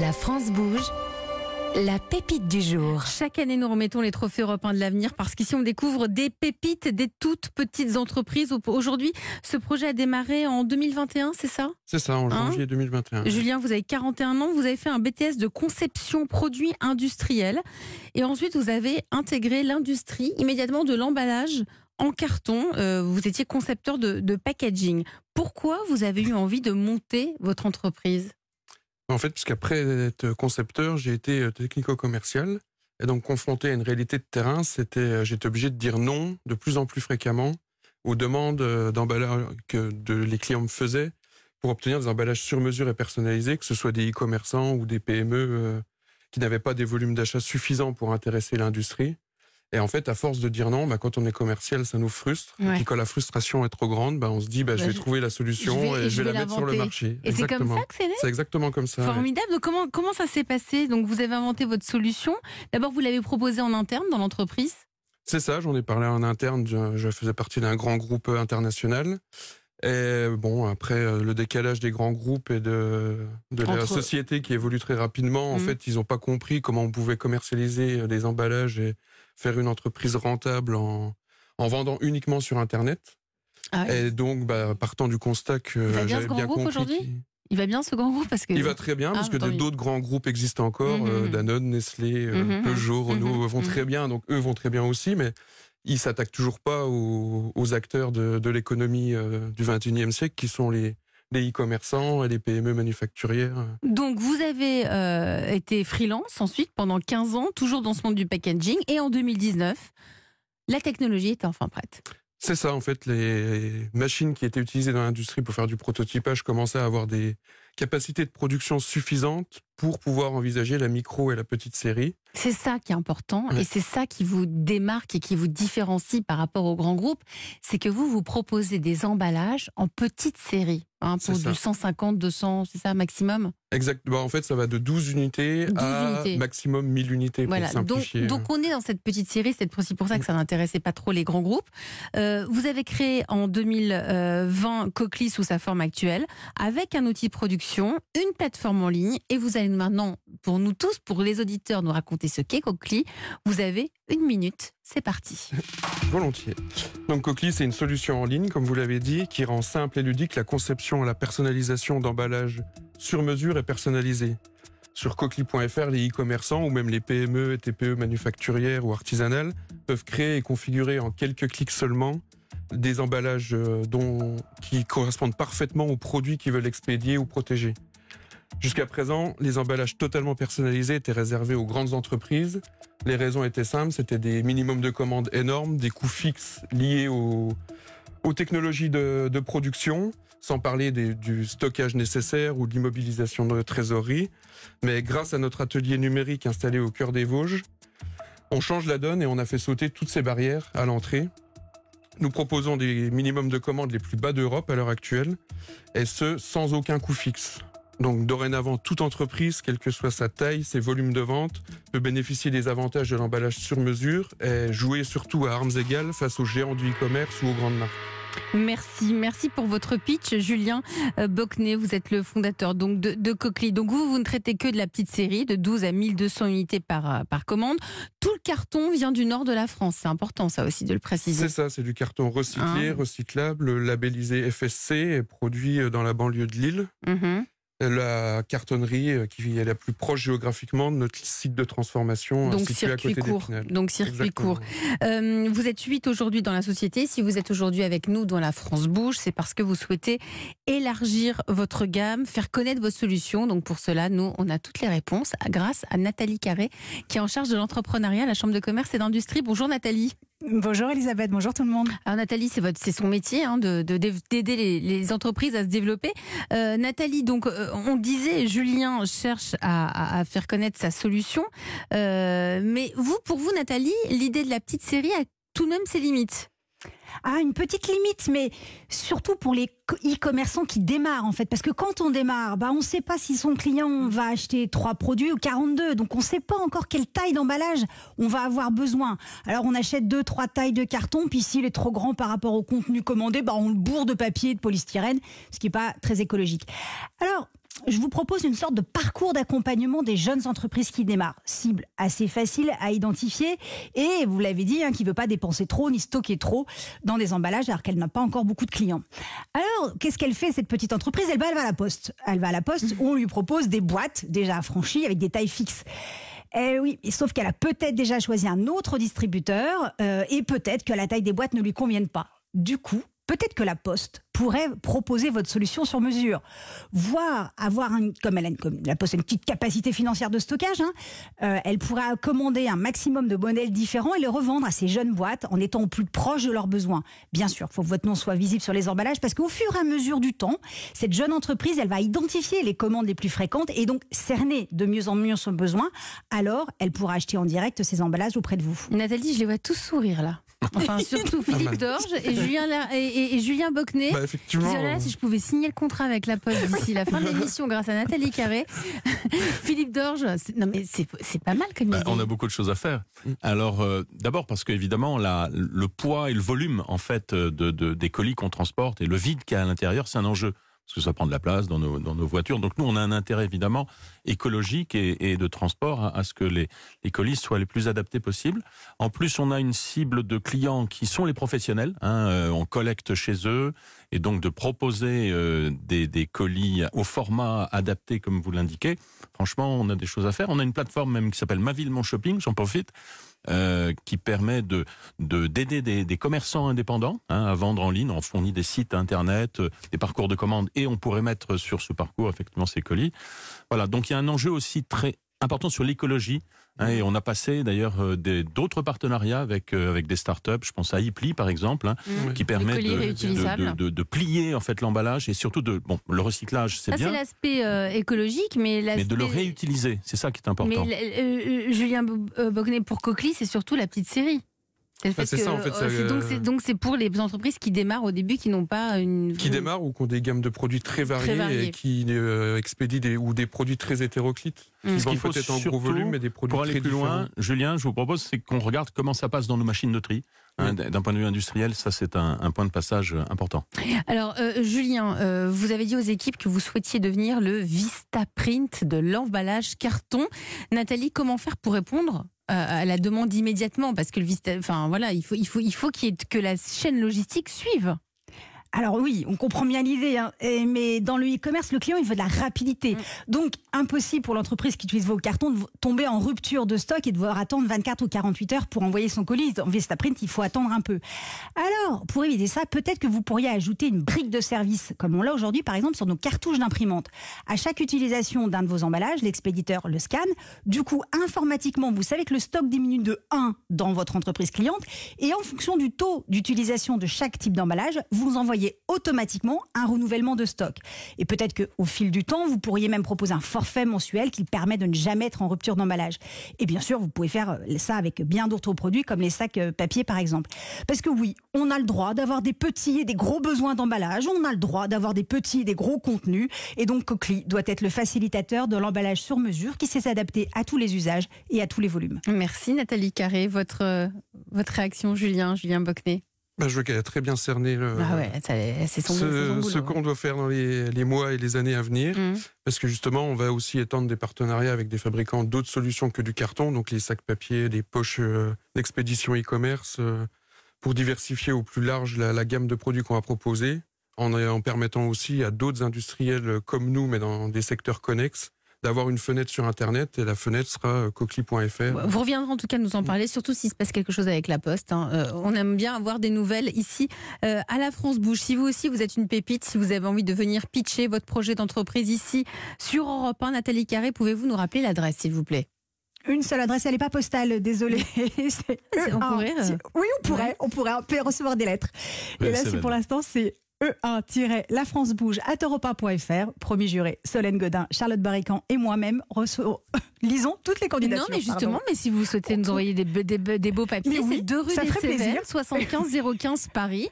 La France bouge. La pépite du jour. Chaque année, nous remettons les trophées européens de l'avenir parce qu'ici, on découvre des pépites, des toutes petites entreprises. Aujourd'hui, ce projet a démarré en 2021, c'est ça? C'est ça, en Hein janvier 2021. Julien, vous avez 41 ans, vous avez fait un BTS de conception produits industriels et ensuite vous avez intégré l'industrie immédiatement de l'emballage en carton. Euh, vous étiez concepteur de, de packaging. Pourquoi vous avez eu envie de monter votre entreprise? En fait, puisqu'après être concepteur, j'ai été euh, technico-commercial. Et donc, confronté à une réalité de terrain, c'était, euh, j'étais obligé de dire non de plus en plus fréquemment aux demandes euh, d'emballage que les clients me faisaient pour obtenir des emballages sur mesure et personnalisés, que ce soit des e-commerçants ou des PME qui n'avaient pas des volumes d'achat suffisants pour intéresser l'industrie. Et en fait, à force de dire non, bah, quand on est commercial, ça nous frustre. Ouais. Et puis quand la frustration est trop grande, bah, on se dit, bah, je vais je- trouver la solution je vais- et je je vais vais la mettre sur le marché. Et c'est comme ça que c'est né C'est exactement comme ça. ouais. Formidable. Donc, comment, comment ça s'est passé? Donc, vous avez inventé votre solution. D'abord, vous l'avez proposée en interne dans l'entreprise? C'est ça, j'en ai parlé en interne. Je, faisais partie d'un grand groupe international. Et bon, après euh, le décalage des grands groupes et de, de la société qui évolue très rapidement, en Mhm. fait, ils n'ont pas compris comment on pouvait commercialiser euh, des emballages et faire une entreprise rentable en, en vendant uniquement sur Internet. Ah oui. Et donc, bah, partant du constat que va bien, j'avais ce grand bien groupe compris Il va bien ce grand groupe? Parce que. il va très bien Ah, parce que d'autres grands groupes existent encore. Mhm, euh, mhm. Danone, Nestlé, euh, Mhm, Peugeot, Renault mhm, vont mhm. très bien. Donc eux vont très bien aussi, mais ils s'attaquent toujours pas aux, aux acteurs de, de l'économie euh, du 21e siècle qui sont les, les e-commerçants et les PME manufacturières. Donc, vous avez euh, été freelance ensuite pendant 15 ans, toujours dans ce monde du packaging. Et en 2019, la technologie était enfin prête. C'est ça, en fait, les machines qui étaient utilisées dans l'industrie pour faire du prototypage commençaient à avoir des capacités de production suffisantes pour pouvoir envisager la micro et la petite série. C'est ça qui est important Ouais. et c'est ça qui vous démarque et qui vous différencie par rapport aux grands groupes. C'est que vous, vous proposez des emballages en petite série. hein, pour du 150, 200, c'est ça maximum? Exact. Bah, en fait, ça va de 12 unités 12 à unités. maximum 1000 unités Voilà, pour donc, simplifier. donc on est dans cette petite série, c'est aussi pour ça que ça n'intéressait pas trop les grands groupes. Euh, vous avez créé en 2020 Cochlear sous sa forme actuelle, avec un outil de production, une plateforme en ligne, et vous maintenant, pour nous tous, pour les auditeurs, nous raconter ce qu'est Cochlear. Vous avez une minute, c'est parti. Volontiers. Donc Cochlear, c'est une solution en ligne, comme vous l'avez dit, qui rend simple et ludique la conception et la personnalisation d'emballages sur mesure et personnalisés. Sur cochlear.fr, les e-commerçants ou même les PME et TPE manufacturières ou artisanales peuvent créer et configurer en quelques clics seulement des emballages euh, dont, qui correspondent parfaitement aux produits qu'ils veulent expédier ou protéger. Jusqu'à présent, les emballages totalement personnalisés étaient réservés aux grandes entreprises les raisons étaient simples, c'était des minimums de commandes énormes, des coûts fixes liés aux, technologies de, production, sans parler du stockage nécessaire ou de l'immobilisation de trésorerie. Mais grâce à notre atelier numérique installé au cœur des Vosges, on change la donne et on a fait sauter toutes ces barrières à l'entrée. Nous proposons des minimums de commandes les plus bas d'Europe à l'heure actuelle, et ce, sans aucun coût fixe. Donc dorénavant, toute entreprise, quelle que soit sa taille, ses volumes de vente, peut bénéficier des avantages de l'emballage sur mesure et jouer surtout à armes égales face aux géants du e-commerce ou aux grandes marques. Merci, merci pour votre pitch, Julien euh, Bocnet. Vous êtes le fondateur donc de, de. Donc vous, vous ne traitez que de la petite série de 12 à 1200 unités par, euh, par commande. Tout le carton vient du nord de la France. C'est important, ça aussi, de le préciser. C'est ça, c'est du carton recyclé, Ah. recyclable, labellisé FSC et produit dans la banlieue de Lille. Mhm. La cartonnerie euh, qui est la plus proche géographiquement de notre site de transformation euh, Donc situé à circuit côté court. Donc circuit Exactement. court. Euh, vous êtes huit aujourd'hui dans la société. Si vous êtes aujourd'hui avec nous dans la France Bouge, c'est parce que vous souhaitez élargir votre gamme, faire connaître vos solutions. Donc pour cela, nous, on a toutes les réponses grâce à Nathalie Carré, qui est en charge de l'entrepreneuriat à la Chambre de commerce et d'industrie. Bonjour Nathalie. Bonjour Elisabeth, bonjour tout le monde. Alors Nathalie, c'est votre, c'est son métier hein, de de- d'aider les, entreprises à se développer. Euh, Nathalie, donc euh, on disait, Julien cherche à faire connaître sa solution, Euh, mais vous, pour vous, Nathalie, l'idée de la petite série a tout de même ses limites. Ah, une petite limite, mais surtout pour les co- e-commerçants qui démarrent en fait. Parce que quand on démarre, bah, on ne sait pas si son client va acheter trois produits ou 42. Donc on ne sait pas encore quelle taille d'emballage on va avoir besoin. Alors on achète deux, trois tailles de carton, puis s'il est trop grand par rapport au contenu commandé, bah, on le bourre de papier et de polystyrène, ce qui n'est pas très écologique. Alors, je vous propose une sorte de parcours d'accompagnement des jeunes entreprises qui démarrent. Cible assez facile à identifier et, vous l'avez dit, hein, qui ne veut pas dépenser trop ni stocker trop dans des emballages alors qu'elle n'a pas encore beaucoup de clients. Alors, qu'est-ce qu'elle fait cette petite entreprise? Elle va, à la poste. Elle va à la poste où on lui propose des boîtes déjà affranchies avec des tailles fixes. Eh oui, sauf qu'elle a peut-être déjà choisi un autre distributeur euh, et peut-être que la taille des boîtes ne lui convienne pas. Du coup, peut-être que la Poste pourrait proposer votre solution sur mesure, voire avoir, comme, elle a a une petite capacité financière de stockage, hein, euh, elle pourra commander un maximum de modèles différents et les revendre à ces jeunes boîtes en étant au plus proche de leurs besoins. Bien sûr, il faut que votre nom soit visible sur les emballages parce qu'au fur et à mesure du temps, cette jeune entreprise, elle va identifier les commandes les plus fréquentes et donc cerner de mieux en mieux son besoin. Alors, elle pourra acheter en direct ces emballages auprès de vous. Nathalie, je les vois tous sourire là. Enfin, surtout Philippe Dorge et Julien, La- et, et- et Julien Bocnet. Bah, effectivement. Si je pouvais signer le contrat avec la Poste d'ici la fin de l'émission grâce à Nathalie Carré. Philippe Dorge, c'est- non mais c'est c'est pas mal comme Bah, idée. on a beaucoup de choses à faire. Alors, euh, d'abord parce qu'évidemment, la- le poids et le volume en fait de, de- des colis qu'on transporte et le vide qu'il y a à l'intérieur, c'est un enjeu parce que ça prend de la place dans nos, dans nos voitures. Donc nous, on a un intérêt évidemment écologique et, de transport à, ce que les, les colis soient les plus adaptés possibles. En plus, on a une cible de clients qui sont les professionnels. hein, euh, on collecte chez eux et donc de proposer euh, des, des colis au format adapté comme vous l'indiquez. Franchement, on a des choses à faire. On a une plateforme même qui s'appelle Ma Ville Mon Shopping, j'en profite, euh, qui permet de de- d'aider des, des commerçants indépendants hein, à vendre en ligne. On fournit des sites internet, euh, des parcours de commande et on pourrait mettre sur ce parcours effectivement ces colis. Voilà, donc il y a un enjeu aussi très important sur l'écologie. Hein, et on a passé d'ailleurs euh, d'autres partenariats avec euh, avec des startups. Je pense à Ipli par exemple, hein, Mmh. qui permet de, réutilisables. de, de- de plier en fait l'emballage et surtout de bon le recyclage c'est Ça, c'est bien, l'aspect euh, écologique, mais mais de le réutiliser, c'est ça qui est important. Mais euh, Julien Bo- Bocnet pour Coquely, c'est surtout la petite série. Ah, fait c'est ça, en fait, euh, ça, euh, c'est donc c'est pour les entreprises qui démarrent au début, qui n'ont pas une. Qui démarrent ou qui ont des gammes de produits très variées, variées. et qui euh, expédient des, ou des produits très hétéroclites. Mm. Qui Ce qu'il vendent faut peut-être en gros volume, mais des produits Pour aller très plus loin. Julien, je vous propose, c'est qu'on regarde comment ça passe dans nos machines de tri. Hein, D'un point de vue industriel, ça c'est un, un point de passage euh, important. Alors, euh, Julien, euh, vous avez dit aux équipes que vous souhaitiez devenir le Vistaprint de l'emballage carton. Nathalie, comment faire pour répondre? euh, à la demande immédiatement Parce que le enfin voilà, il faut, il faut, il faut qu'il y ait- que la chaîne logistique suive. Alors oui, on comprend bien l'idée, hein, mais dans le e-commerce, le client, il veut de la rapidité. Donc, impossible pour l'entreprise qui utilise vos cartons de tomber en rupture de stock et de devoir attendre 24 ou 48 heures pour envoyer son colis. Dans Vistaprint, il faut attendre un peu. Alors, pour éviter ça, peut-être que vous pourriez ajouter une brique de service, comme on l'a aujourd'hui, par exemple, sur nos cartouches d'imprimante. À chaque utilisation d'un de vos emballages, l'expéditeur le scanne. Du coup, informatiquement, vous savez que le stock diminue de 1 dans votre entreprise cliente. Et en fonction du taux d'utilisation de chaque type d'emballage, vous envoyez automatiquement un renouvellement de stock. Et peut-être qu'au fil du temps, vous pourriez même proposer un forfait mensuel qui permet de ne jamais être en rupture d'emballage. Et bien sûr, vous pouvez faire euh, ça avec bien d'autres produits, comme les sacs euh, papier par exemple. Parce que oui, on a le droit d'avoir des petits et des gros besoins d'emballage, on a le droit d'avoir des petits et des gros contenus. Et donc Coquely doit être le facilitateur de l'emballage sur mesure qui sait s'adapter à tous les usages et à tous les volumes. Merci Nathalie Carré. Votre, euh, votre réaction, Julien, Julien Bocnet Bah, je veux qu'elle a très bien cerné le- Ah ouais, ça- son, ce, qu'on doit faire dans les, les mois et les années à venir. Mmh. Parce que justement, on va aussi étendre des partenariats avec des fabricants d'autres solutions que du carton, donc les sacs papier, les poches euh, d'expédition e-commerce, euh, pour diversifier au plus large la, la gamme de produits qu'on va proposer, en, en permettant aussi à d'autres industriels comme nous, mais dans des secteurs connexes, d'avoir une fenêtre sur Internet, et la fenêtre sera euh, coquely.fr. Vous reviendrez en tout cas nous en parler, surtout s'il se passe quelque chose avec la Poste. hein. Euh, on aime bien avoir des nouvelles ici euh, à la France Bouge. Si vous aussi vous êtes une pépite, si vous avez envie de venir pitcher votre projet d'entreprise ici sur Europe 1, Nathalie Carré, pouvez-vous nous rappeler l'adresse s'il vous plaît? Une seule adresse, elle n'est pas postale, désolée. C'est On E1. pourrait, euh, Oui, on pourrait, on pourrait, recevoir des lettres. Ouais, Et là, c'est pour l'instant, c'est E1-La France Bouge à europain.fr. Promis juré, Solène Godin, Charlotte Barrican et moi-même recevons- lisons toutes les candidatures. Non, mais justement, pardon. mais si vous souhaitez nous envoyer des, be- des, be- des beaux papiers, oui, c'est 2 rue ça des Sévères, plaisir. 75 015 Paris.